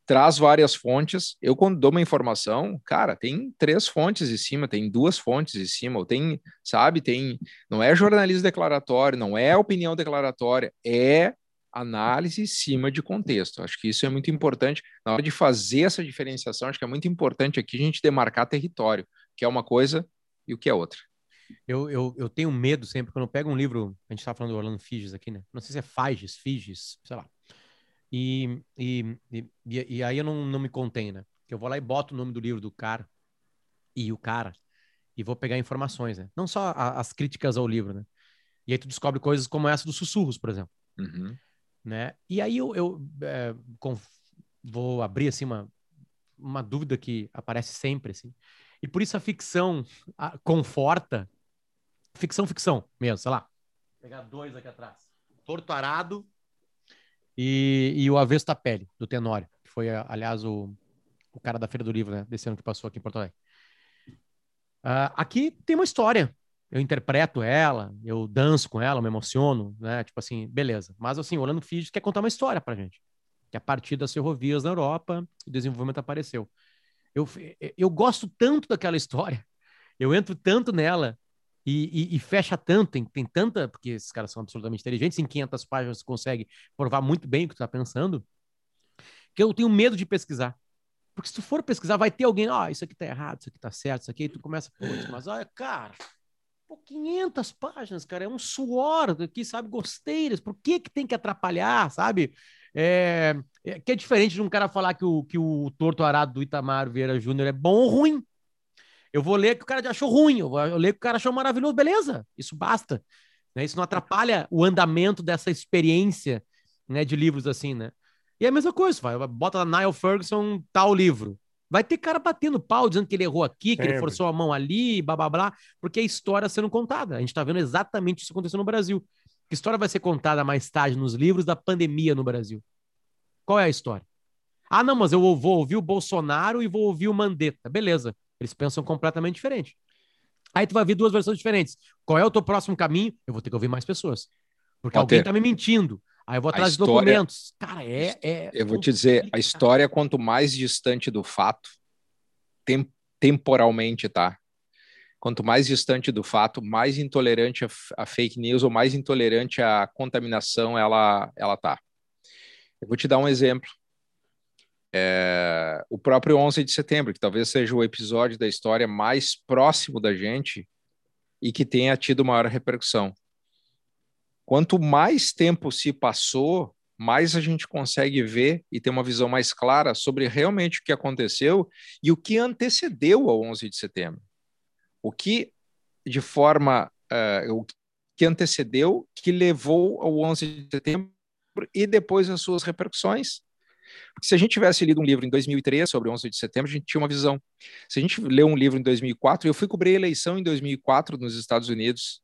B: traz várias fontes. Eu, quando dou uma informação, cara, tem três fontes em cima, tem duas fontes em cima, ou tem, sabe, tem. Não é jornalismo declaratório, não é opinião declaratória, é análise em cima de contexto. Acho que isso é muito importante. Na hora de fazer essa diferenciação, acho que é muito importante aqui a gente demarcar território, que é uma coisa e o que é outra.
A: Eu, eu, eu tenho medo sempre, quando eu pego um livro, a gente está falando do Orlando Figes aqui, né? Não sei se é Fages, Figes, sei lá. E, e, e, e, aí eu não, não me contenho, né? Eu vou lá e boto o nome do livro do cara e o cara e vou pegar informações, né? Não só a, as críticas ao livro, né? E aí tu descobre coisas como essa dos sussurros, por exemplo. Uhum né? E aí eu, eu é, com, vou abrir assim uma, uma dúvida que aparece sempre assim. E por isso a ficção a, conforta ficção ficção mesmo, sei lá. Vou pegar dois aqui atrás. Torto Arado e, e o Avesso da Pele do Tenório, que foi aliás o, o cara da Feira do Livro, né, desse ano que passou aqui em Porto Alegre. Uh, aqui tem uma história eu interpreto ela, eu danço com ela, me emociono, né? Tipo assim, beleza. Mas assim, Orlando Figes quer contar uma história pra gente. Que a partir das ferrovias na Europa, o desenvolvimento apareceu. Eu, eu gosto tanto daquela história, eu entro tanto nela e, e, e, fecha tanto, tem, tem tanta, porque esses caras são absolutamente inteligentes, em 500 páginas você consegue provar muito bem o que tu tá pensando, que eu tenho medo de pesquisar. Porque se tu for pesquisar, vai ter alguém, ó, oh, isso aqui tá errado, isso aqui tá certo, isso aqui, e tu começa, mas olha, cara, Pô, 500 páginas, cara, é um suor aqui, sabe? Gosteiras, por que que tem que atrapalhar, sabe? É, é, que é diferente de um cara falar que o, que o Torto Arado do Itamar Vieira Júnior é bom ou ruim. Eu vou ler que o cara achou ruim, eu vou ler que o cara achou maravilhoso, beleza, isso basta. Né? Isso não atrapalha o andamento dessa experiência né, de livros assim, né? E é a mesma coisa, vai, bota na Niall Ferguson tal livro. Vai ter cara batendo pau, dizendo que ele errou aqui, que Sempre. ele forçou a mão ali, blá blá blá, porque a história sendo contada. A gente está vendo exatamente isso acontecendo no Brasil. Que história vai ser contada mais tarde nos livros da pandemia no Brasil? Qual é a história? Ah, não, mas eu vou ouvir o Bolsonaro e vou ouvir o Mandetta. Beleza. Eles pensam completamente diferente. Aí tu vai ver duas versões diferentes. Qual é o teu próximo caminho? Eu vou ter que ouvir mais pessoas. Porque alguém ter. tá me mentindo. Aí eu vou atrás história, de documentos. Cara, é, é.
B: Eu vou te dizer, a história, quanto mais distante do fato, tem, temporalmente, tá? Quanto mais distante do fato, mais intolerante a, a, fake news ou mais intolerante à contaminação ela, ela tá. Eu vou te dar um exemplo. É, o próprio 11 de setembro, que talvez seja o episódio da história mais próximo da gente e que tenha tido maior repercussão quanto mais tempo se passou, mais a gente consegue ver e ter uma visão mais clara sobre realmente o que aconteceu e o que antecedeu ao 11 de setembro. O que, de forma, uh, o que antecedeu, que levou ao 11 de setembro e depois as suas repercussões. Porque se a gente tivesse lido um livro em 2003 sobre o 11 de setembro, a gente tinha uma visão. Se a gente leu um livro em 2004, eu fui cobrir a eleição em 2004 nos Estados Unidos,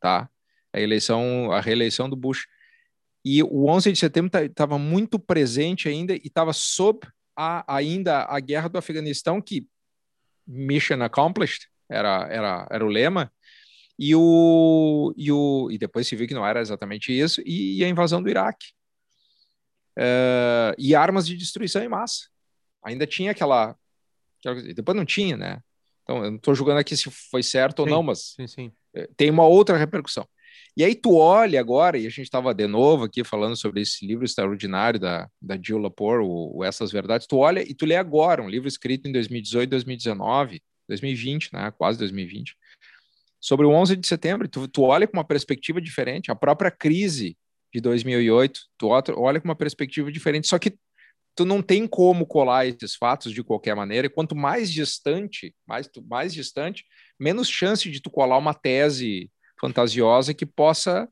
B: tá? a eleição, a reeleição do Bush. E o 11 de setembro estava tá, muito presente ainda e estava sob a, ainda a guerra do Afeganistão, que mission accomplished era, era, era o lema, e, o, e, o, e depois se viu que não era exatamente isso, e, e a invasão do Iraque. Uh, e armas de destruição em massa. Ainda tinha aquela. Depois não tinha, né? Então, eu não estou julgando aqui se foi certo sim, ou não, mas
A: sim, sim.
B: tem uma outra repercussão. E aí tu olha agora, e a gente estava de novo aqui falando sobre esse livro extraordinário da, da Jill Lepore, o, o Essas Verdades, tu olha e tu lê agora, um livro escrito em 2018, 2019, 2020, né, quase 2020, sobre o 11 de setembro, tu, tu olha com uma perspectiva diferente, a própria crise de 2008, tu olha com uma perspectiva diferente, só que tu não tem como colar esses fatos de qualquer maneira, e quanto mais distante, mais, mais distante, menos chance de tu colar uma tese fantasiosa que possa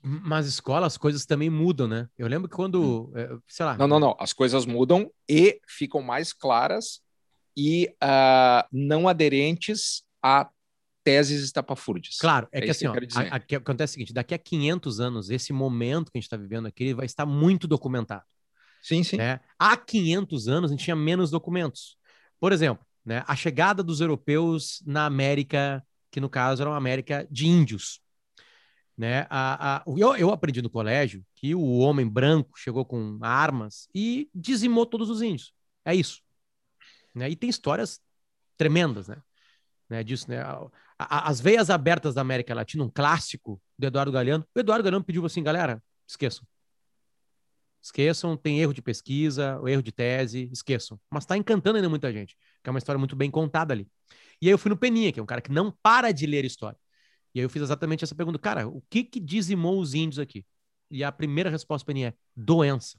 A: mas escola, as coisas também mudam, né? Eu lembro que quando, hum. sei lá.
B: Não, não, não. As coisas mudam e ficam mais claras e uh, não aderentes a teses estapafúrdias.
A: Claro, é, é que assim, que ó, a, a, acontece o seguinte: daqui a 500 anos, esse momento que a gente está vivendo aqui ele vai estar muito documentado.
B: Sim, sim.
A: Né? Há 500 anos a gente tinha menos documentos. Por exemplo, né, a chegada dos europeus na América, que no caso era uma América de índios. Né? A, a, eu, eu aprendi no colégio que o homem branco chegou com armas e dizimou todos os índios. É isso. Né? E tem histórias tremendas né? Né disso. Né? As Veias Abertas da América Latina, um clássico do Eduardo Galeano. O Eduardo Galeano pediu assim, galera, esqueçam. Esqueçam, tem erro de pesquisa, erro de tese, esqueçam. Mas está encantando ainda muita gente, que é uma história muito bem contada ali. E aí eu fui no Peninha, que é um cara que não para de ler história. E aí eu fiz exatamente essa pergunta, cara, o que que dizimou os índios aqui? E a primeira resposta do Peninha é doença.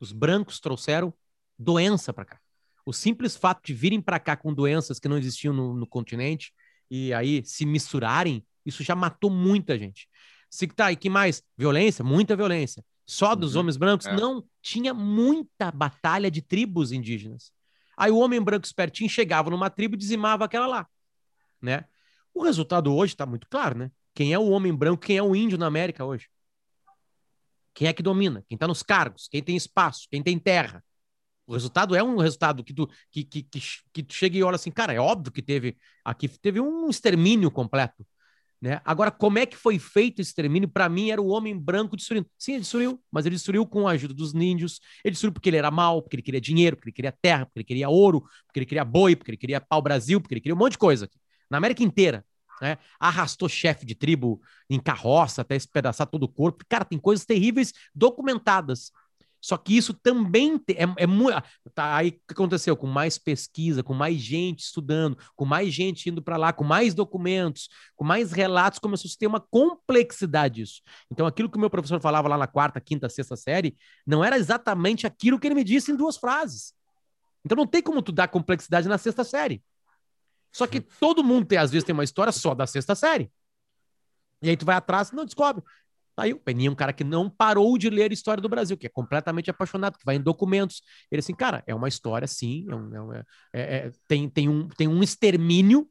A: Os brancos trouxeram doença para cá. O simples fato de virem para cá com doenças que não existiam no, no continente e aí se misturarem, isso já matou muita gente. Se tá, e que mais? Violência? Muita violência só dos uhum. homens brancos. É. Não, tinha muita batalha de tribos indígenas. Aí o homem branco espertinho chegava numa tribo e dizimava aquela lá, né? O resultado hoje está muito claro, né? Quem é o homem branco, quem é o índio na América hoje? Quem é que domina? Quem está nos cargos? Quem tem espaço? Quem tem terra? O resultado é um resultado que tu, que, que, que, que tu chega e olha assim, cara, é óbvio que teve aqui teve um extermínio completo. Né? Agora, como é que foi feito esse extermínio? Para mim, era o homem branco destruindo. Sim, ele destruiu, mas ele destruiu com a ajuda dos índios. Ele destruiu porque ele era mau, porque ele queria dinheiro, porque ele queria terra, porque ele queria ouro, porque ele queria boi, porque ele queria pau-brasil, porque ele queria um monte de coisa. Aqui. Na América inteira. Né? Arrastou chefe de tribo em carroça até espedaçar todo o corpo. Cara, tem coisas terríveis documentadas. Só que isso também é, é muito. Tá, aí o que aconteceu? Com mais pesquisa, com mais gente estudando, com mais gente indo para lá, com mais documentos, com mais relatos, começou a ter uma complexidade disso. Então, aquilo que o meu professor falava lá na quarta, quinta, sexta série, não era exatamente aquilo que ele me disse em duas frases. Então, não tem como tu dar complexidade na sexta série. Só que todo mundo tem, às vezes, tem uma história só da sexta série. E aí tu vai atrás e não descobre. Tá aí o Peninha é um cara que não parou de ler história do Brasil, que é completamente apaixonado, que vai em documentos. Ele assim, cara, é uma história, sim, é um, é, é, é, tem, tem, um, tem um extermínio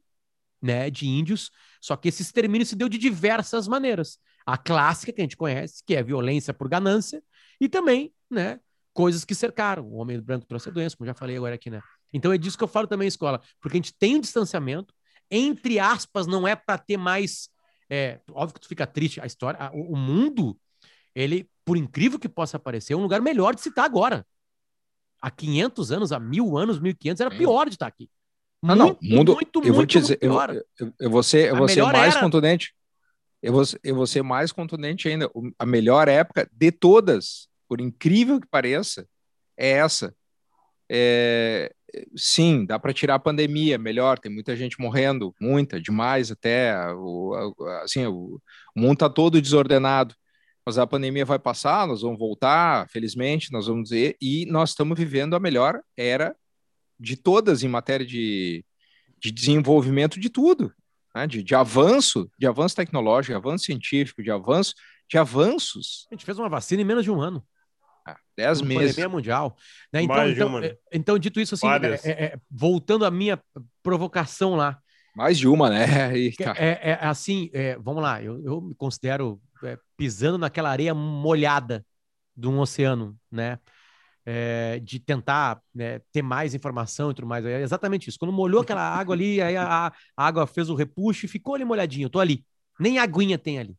A: né, de índios, só que esse extermínio se deu de diversas maneiras. A clássica que a gente conhece, que é violência por ganância, e também, né, coisas que cercaram. O homem branco trouxe a doença, como já falei agora aqui, né? Então é disso que eu falo também, escola, porque a gente tem um distanciamento, entre aspas, não é para ter mais é, óbvio que tu fica triste. A história, a, o, mundo, ele, por incrível que possa parecer, é um lugar melhor de se estar agora. Há 500 anos, há mil anos, 1500, era pior de estar aqui.
B: Não, não, muito, mundo, muito, eu muito, vou te dizer, eu, eu, eu, vou ser, eu vou ser mais era... contundente. Eu vou, eu vou ser mais contundente ainda. A melhor época de todas, por incrível que pareça, é essa. É, sim, dá para tirar a pandemia, melhor, tem muita gente morrendo, muita, demais até, o, assim, o, o mundo está todo desordenado, mas a pandemia vai passar, nós vamos voltar, felizmente, nós vamos dizer, e nós estamos vivendo a melhor era de todas em matéria de, de desenvolvimento de tudo, né? de, de avanço, de avanço tecnológico, de avanço científico, de avanço, de avanços.
A: A gente fez uma vacina em menos de um ano.
B: Ah, dez
A: uma
B: meses.
A: Pandemia mundial. Né? Então, então, uma, né? então, dito isso, assim, é, é, é, voltando à minha provocação lá.
B: Mais de uma, né?
A: É, é, assim, é, vamos lá, eu, eu me considero é, pisando naquela areia molhada de um oceano, né? de tentar né, ter mais informação e tudo mais. É exatamente isso. Quando molhou aquela água ali, aí a, a água fez o repuxo e ficou ali molhadinho. Eu tô ali. Nem aguinha tem ali.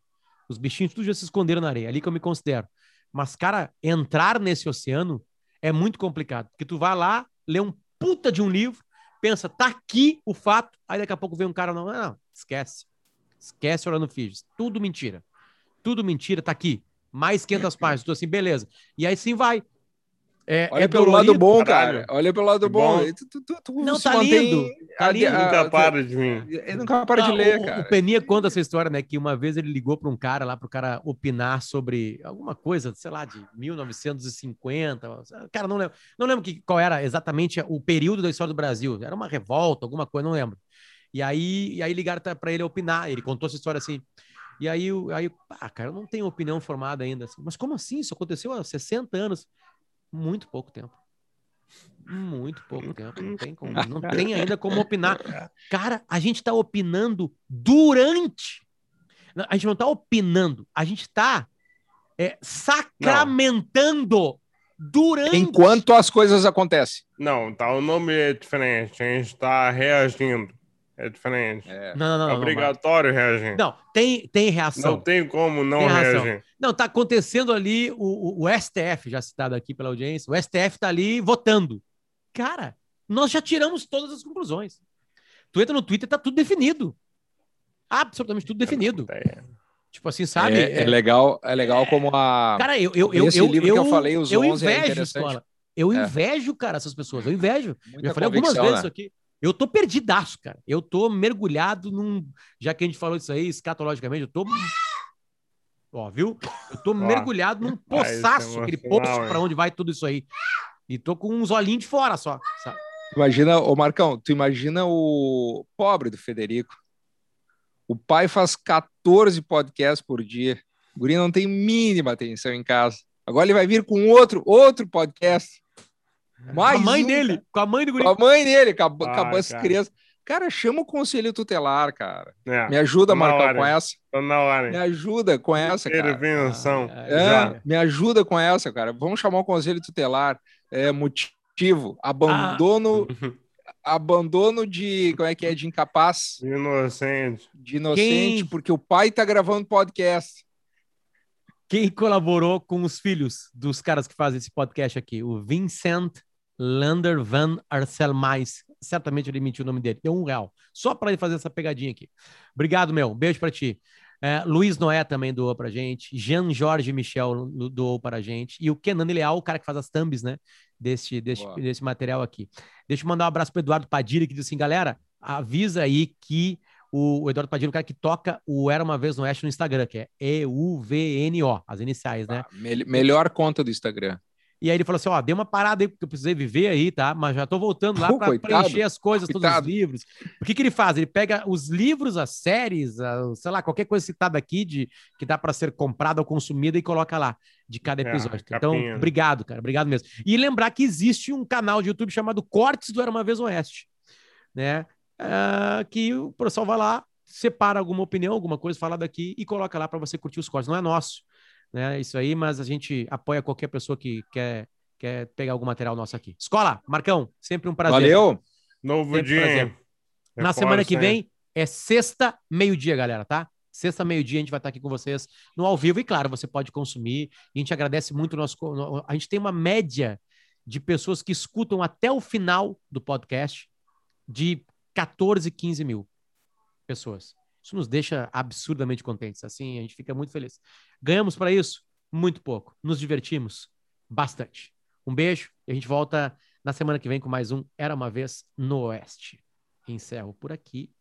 A: Os bichinhos tudo já se esconderam na areia. Ali que eu me considero. Mas, cara, entrar nesse oceano é muito complicado, porque tu vai lá, lê um puta de um livro, pensa, tá aqui o fato, aí daqui a pouco vem um cara, não, não, esquece. Esquece Orlando Figes. Tudo mentira. Tudo mentira, tá aqui. Mais 500 páginas. Tô assim, beleza. E aí sim vai.
B: É, Olha é pelo dolorido, lado bom, caralho. cara. Olha pelo lado bom. bom. Tu, tu,
A: tu, não, tá lindo. Tá lindo.
D: Nunca para de mim.
B: Ele nunca para de ler, o, cara.
A: O Peninha conta essa história, né? Que uma vez ele ligou para um cara lá, para o cara opinar sobre alguma coisa, sei lá, de 1950. Cara, não lembro. Não lembro que, qual era exatamente o período da história do Brasil. Era uma revolta, alguma coisa, não lembro. E aí, e aí ligaram para ele opinar. Ele contou essa história assim. E aí, aí ah, cara, eu não tenho opinião formada ainda. Assim. Mas como assim? Isso aconteceu há 60 anos. Muito pouco tempo. Muito pouco tempo. Não tem, como, não tem ainda como opinar. Cara, a gente está opinando durante. A gente não está opinando, a gente está é, sacramentando não. durante.
B: Enquanto as coisas acontecem.
D: Não, tá, o nome é diferente. A gente está reagindo. É diferente.
A: É. Não, não, não.
D: É obrigatório
A: não,
D: reagir.
A: Não, tem, tem reação.
D: Não tem como não tem reagir.
A: Não, tá acontecendo ali o, o, STF, já citado aqui pela audiência, o STF tá ali votando. Cara, nós já tiramos todas as conclusões. Tu entra no Twitter, tá tudo definido. Absolutamente tudo definido. É. Tipo assim, sabe?
B: É, é, legal, é legal como a.
A: Cara, eu, eu, eu,
B: Esse
A: eu,
B: livro
A: eu,
B: que eu falei, os
A: eu
B: 11
A: é invejo, é escola. Eu invejo, cara, essas pessoas. Eu invejo. Muita eu falei algumas vezes né? isso aqui. Eu tô perdidaço, cara. Eu tô mergulhado num. Já que a gente falou isso aí, escatologicamente, eu tô. Ó, viu? Eu tô mergulhado num poçaço, aquele poço para onde vai tudo isso aí. E tô com uns olhinhos de fora só. Sabe?
B: Imagina, ô Marcão, tu imagina o pobre do Federico. O pai faz 14 podcasts por dia. O guri não tem mínima atenção em casa. Agora ele vai vir com outro, outro podcast.
A: Mais com a mãe um, dele, com a mãe do guri.
B: Com a mãe dele, com, a, com as crianças. Cara, chama o conselho tutelar, cara. É, me ajuda, Marcão, com essa.
D: na hora.
B: Me ajuda com essa, cara.
D: Intervenção.
B: Ah, é, me ajuda com essa, cara. Vamos chamar o conselho tutelar. É, motivo, abandono... Ah. Abandono de. Como é que é? De incapaz.
D: Inocente.
B: De inocente, Quem... porque o pai tá gravando podcast.
A: Quem colaborou com os filhos dos caras que fazem esse podcast aqui? O Vincent Lander Van Arcel Mais. Certamente ele mentiu o nome dele. Deu um real. Só para ele fazer essa pegadinha aqui. Obrigado, meu. Beijo para ti. É, Luiz Noé também doou pra gente. Jean Jorge Michel doou para a gente. E o Kenan Leal, o cara que faz as thumbs, né? Desse, desse, desse material aqui. Deixa eu mandar um abraço pro Eduardo Padilha, que diz assim, galera, avisa aí que o, Eduardo Padilha, o cara que toca o Era Uma Vez no Oeste no Instagram, que é E-U-V-N-O, as iniciais, né? Ah,
B: me melhor conta do Instagram.
A: E aí ele falou assim: ó, dei uma parada aí, porque eu precisei viver aí, tá? Mas já tô voltando lá para preencher as coisas, coitado. todos os livros. O que, que ele faz? Ele pega os livros, as séries, a, sei lá, qualquer coisa citada aqui de que dá para ser comprada ou consumida e coloca lá de cada é, episódio. É, então, obrigado, cara. Obrigado mesmo. E lembrar que existe um canal de YouTube chamado Cortes do Era Uma Vez Oeste, né? uh, que o pessoal vai lá, separa alguma opinião, alguma coisa falada aqui e coloca lá para você curtir os cortes. Não é nosso, né? Isso aí, mas a gente apoia qualquer pessoa que quer, quer pegar algum material nosso aqui. Escola, Marcão, sempre um prazer.
B: Valeu!
D: Novo sempre dia.
A: Na semana que vem é sexta, meio-dia, galera, tá? Sexta, meio-dia, a gente vai estar aqui com vocês no ao vivo. E claro, você pode consumir. A gente agradece muito o nosso. A gente tem uma média de pessoas que escutam até o final do podcast de 14, 15 mil pessoas. Isso nos deixa absurdamente contentes. Assim, a gente fica muito feliz. Ganhamos para isso? Muito pouco. Nos divertimos? Bastante. Um beijo e a gente volta na semana que vem com mais um Era uma Vez no Oeste. Encerro por aqui